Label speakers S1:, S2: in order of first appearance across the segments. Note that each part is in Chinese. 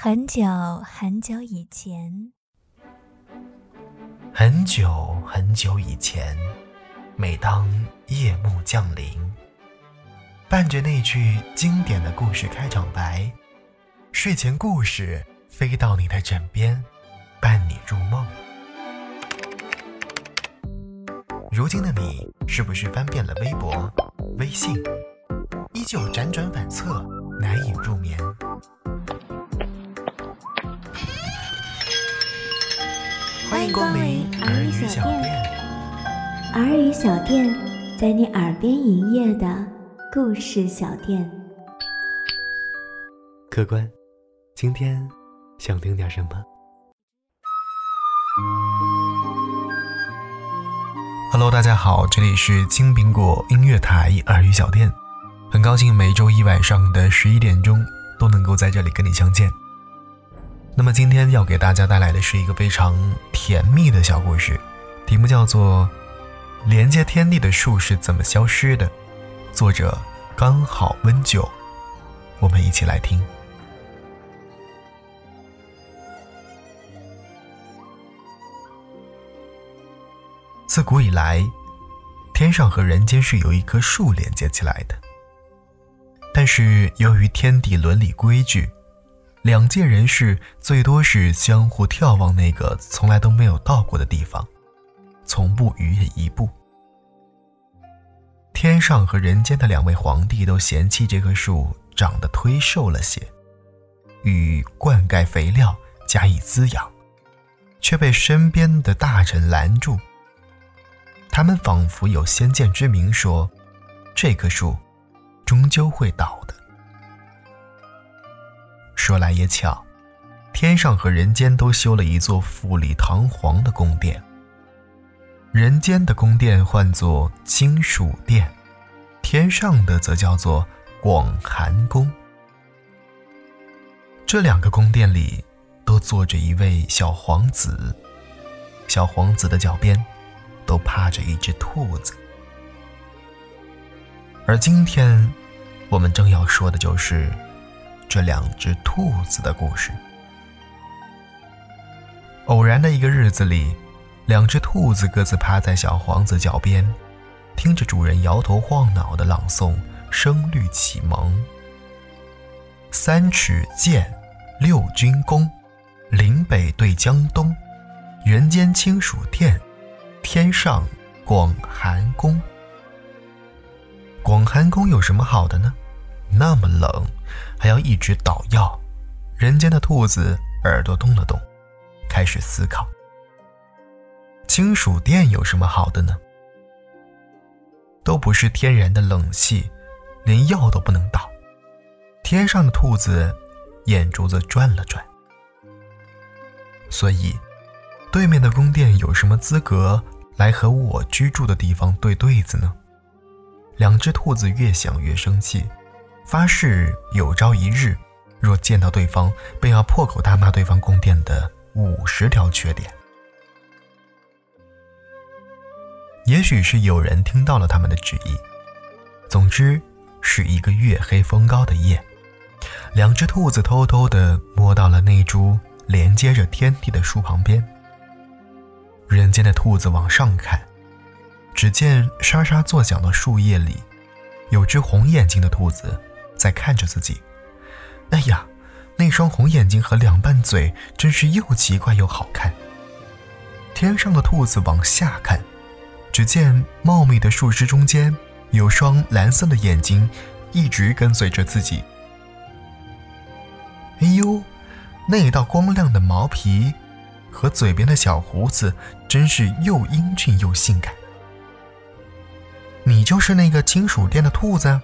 S1: 很久很久以前，
S2: 很久很久以前，每当夜幕降临，伴着那句经典的故事开场白，睡前故事飞到你的枕边，伴你入梦。如今的你，是不是翻遍了微博、微信，依旧辗转反侧，难以入眠？欢迎光临耳语小店。
S1: 耳语小店在你耳边营业的故事小店。
S2: 客官，今天想听点什么？Hello，大家好，这里是青苹果音乐台耳语小店，很高兴每周一晚上的十一点钟都能够在这里跟你相见。那么今天要给大家带来的是一个非常甜蜜的小故事，题目叫做《连接天地的树是怎么消失的》，作者刚好温酒，我们一起来听。自古以来，天上和人间是由一棵树连接起来的，但是由于天地伦理规矩。两界人士最多是相互眺望那个从来都没有到过的地方，从不逾越一步。天上和人间的两位皇帝都嫌弃这棵树长得忒瘦了些，欲灌溉肥料加以滋养，却被身边的大臣拦住。他们仿佛有先见之明，说这棵树终究会倒的。说来也巧，天上和人间都修了一座富丽堂皇的宫殿。人间的宫殿唤作金属殿，天上的则叫做广寒宫。这两个宫殿里都坐着一位小皇子，小皇子的脚边都趴着一只兔子。而今天，我们正要说的就是。这两只兔子的故事。偶然的一个日子里，两只兔子各自趴在小皇子脚边，听着主人摇头晃脑的朗诵《声律启蒙》：“三尺剑，六军功，岭北对江东，人间清暑殿，天上广寒宫。广寒宫有什么好的呢？那么冷。”还要一直捣药，人间的兔子耳朵动了动，开始思考：金属店有什么好的呢？都不是天然的冷气，连药都不能倒。天上的兔子眼珠子转了转，所以对面的宫殿有什么资格来和我居住的地方对对子呢？两只兔子越想越生气。发誓有朝一日，若见到对方，便要破口大骂对方宫殿的五十条缺点。也许是有人听到了他们的旨意。总之，是一个月黑风高的夜，两只兔子偷偷地摸到了那株连接着天地的树旁边。人间的兔子往上看，只见沙沙作响的树叶里，有只红眼睛的兔子。在看着自己，哎呀，那双红眼睛和两瓣嘴真是又奇怪又好看。天上的兔子往下看，只见茂密的树枝中间有双蓝色的眼睛，一直跟随着自己。哎呦，那道光亮的毛皮和嘴边的小胡子，真是又英俊又性感。你就是那个金属店的兔子？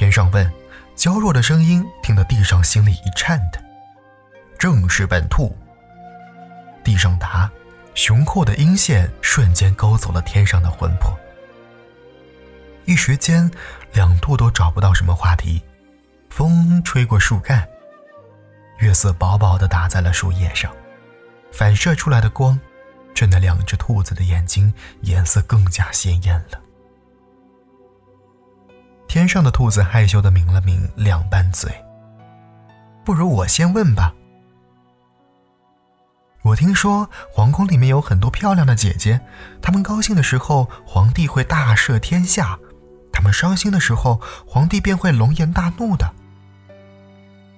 S2: 天上问，娇弱的声音听得地上心里一颤的。正是本兔。地上答，雄厚的音线瞬间勾走了天上的魂魄。一时间，两兔都找不到什么话题。风吹过树干，月色薄薄的打在了树叶上，反射出来的光，衬得两只兔子的眼睛颜色更加鲜艳了。天上的兔子害羞地抿了抿两瓣嘴，不如我先问吧。我听说皇宫里面有很多漂亮的姐姐，她们高兴的时候，皇帝会大赦天下；她们伤心的时候，皇帝便会龙颜大怒的。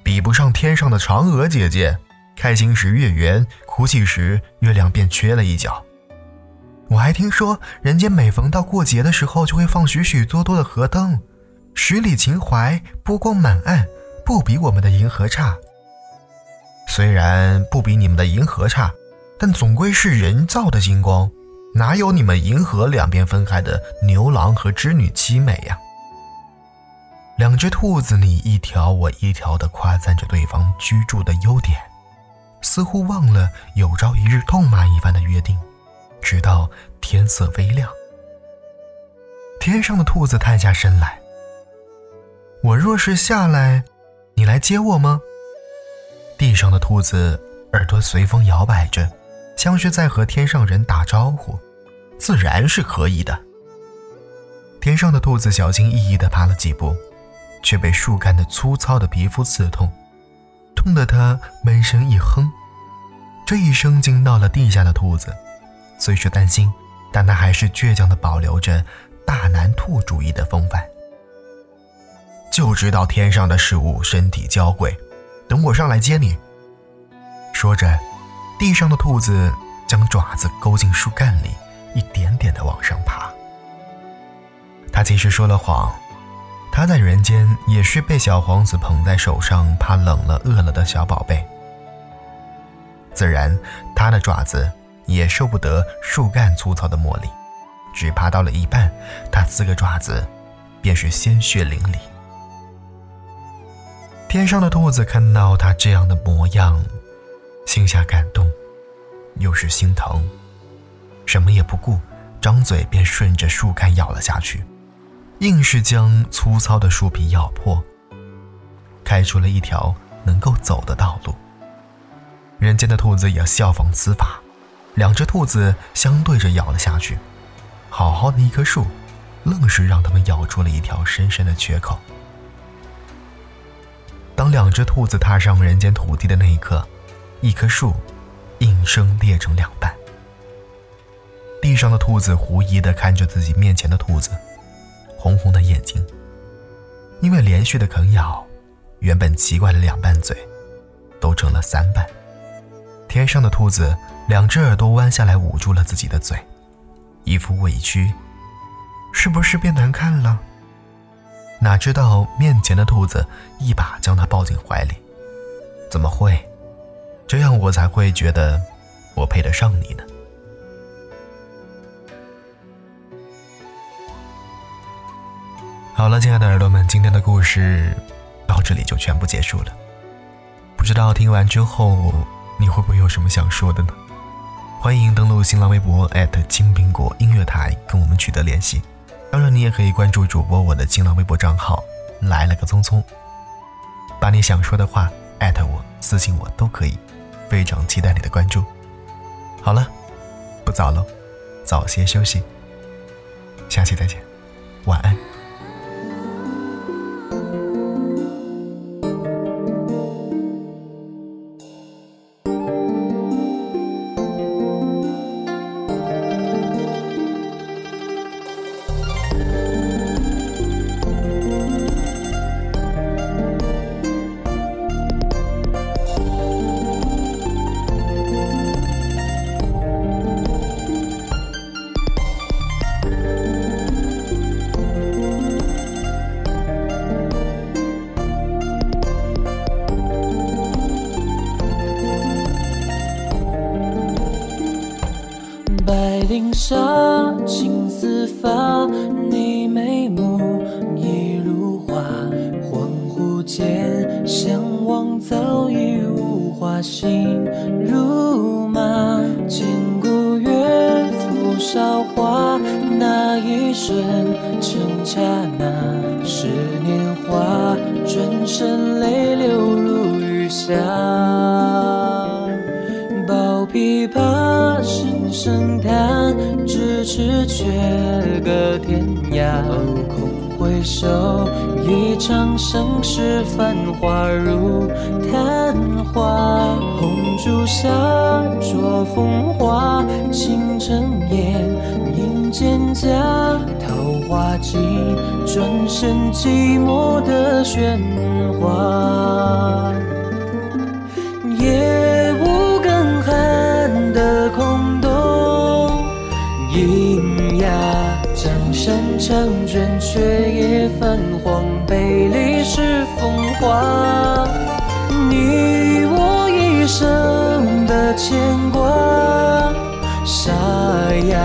S2: 比不上天上的嫦娥姐姐，开心时月圆，哭泣时月亮便缺了一角。我还听说，人间每逢到过节的时候，就会放许许多多的河灯，十里秦淮，波光满岸，不比我们的银河差。虽然不比你们的银河差，但总归是人造的金光，哪有你们银河两边分开的牛郎和织女凄美呀？两只兔子你一条我一条的夸赞着对方居住的优点，似乎忘了有朝一日痛骂一番的约定。直到天色微亮，天上的兔子探下身来。我若是下来，你来接我吗？地上的兔子耳朵随风摇摆着，像是在和天上人打招呼。自然是可以的。天上的兔子小心翼翼地爬了几步，却被树干的粗糙的皮肤刺痛，痛得它闷声一哼。这一声惊到了地下的兔子。虽是担心，但他还是倔强地保留着大男兔主义的风范。就知道天上的事物身体娇贵，等我上来接你。说着，地上的兔子将爪子勾进树干里，一点点地往上爬。他其实说了谎，他在人间也是被小皇子捧在手上，怕冷了饿了的小宝贝。自然，他的爪子。也受不得树干粗糙的磨砺，只爬到了一半，它四个爪子便是鲜血淋漓。天上的兔子看到它这样的模样，心下感动，又是心疼，什么也不顾，张嘴便顺着树干咬了下去，硬是将粗糙的树皮咬破，开出了一条能够走的道路。人间的兔子也效仿此法。两只兔子相对着咬了下去，好好的一棵树，愣是让它们咬出了一条深深的缺口。两只兔子踏上人间土地的那一刻，一棵树应声裂成两半。地上的兔子狐疑地看着自己面前的兔子，红红的眼睛，因为连续的啃咬，原本奇怪的两半嘴，都成了三半。天上的兔子。两只耳朵弯下来捂住了自己的嘴，一副委屈，是不是变难看了？哪知道面前的兔子一把将它抱进怀里，怎么会？这样我才会觉得我配得上你呢。好了，亲爱的耳朵们，今天的故事到这里就全部结束了。不知道听完之后你会不会有什么想说的呢？欢迎登录新浪微博金苹果音乐台跟我们取得联系，当然你也可以关注主播我的新浪微博账号来了个聪聪，把你想说的话艾特我私信我都可以，非常期待你的关注。好了，不早了，早些休息，下期再见，晚安。
S3: 刹那，是年华，转身泪流如雨下。抱琵琶声声叹，咫尺却隔天涯。空回首，一场盛世繁华如昙花。红烛下，着风华，倾城烟，映蒹葭，桃花尽，转身寂寞的喧哗。夜长卷，却也泛黄，被历史风化。你我一生的牵挂，沙哑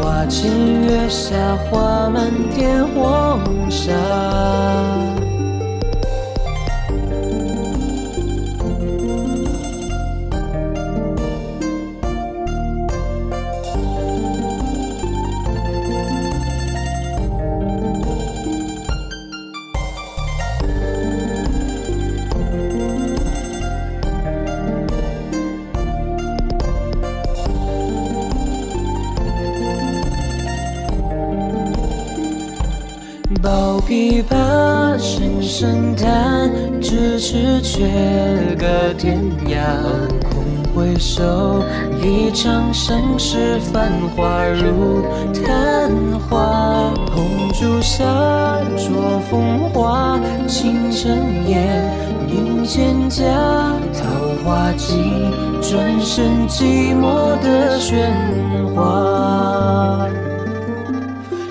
S3: 花前月下，花满天黄沙。咫尺却隔天涯。空回首，一场盛世繁华如昙花。红烛下，着风花，倾城烟，映蒹葭，桃花尽，转身寂寞的喧哗。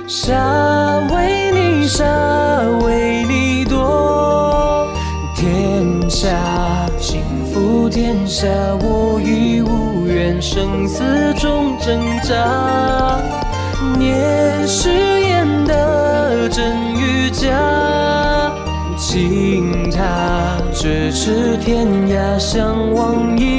S3: 沙为你沙，下，我已无缘，生死中挣扎。念誓言的真与假，情他咫尺天涯，相望已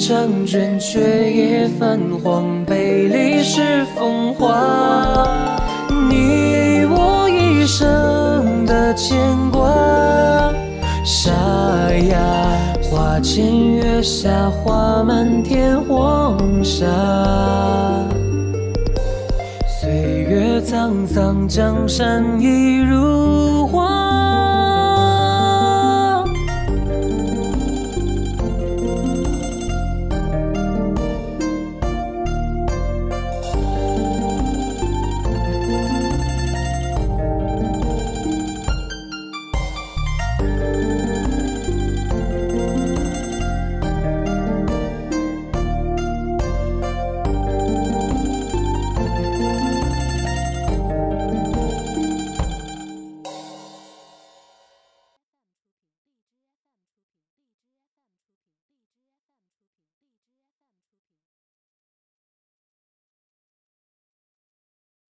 S3: 长卷，却也泛黄，被历史风化。你我一生的牵挂，沙哑花前月下，花满天黄沙。岁月沧桑，江山已如画。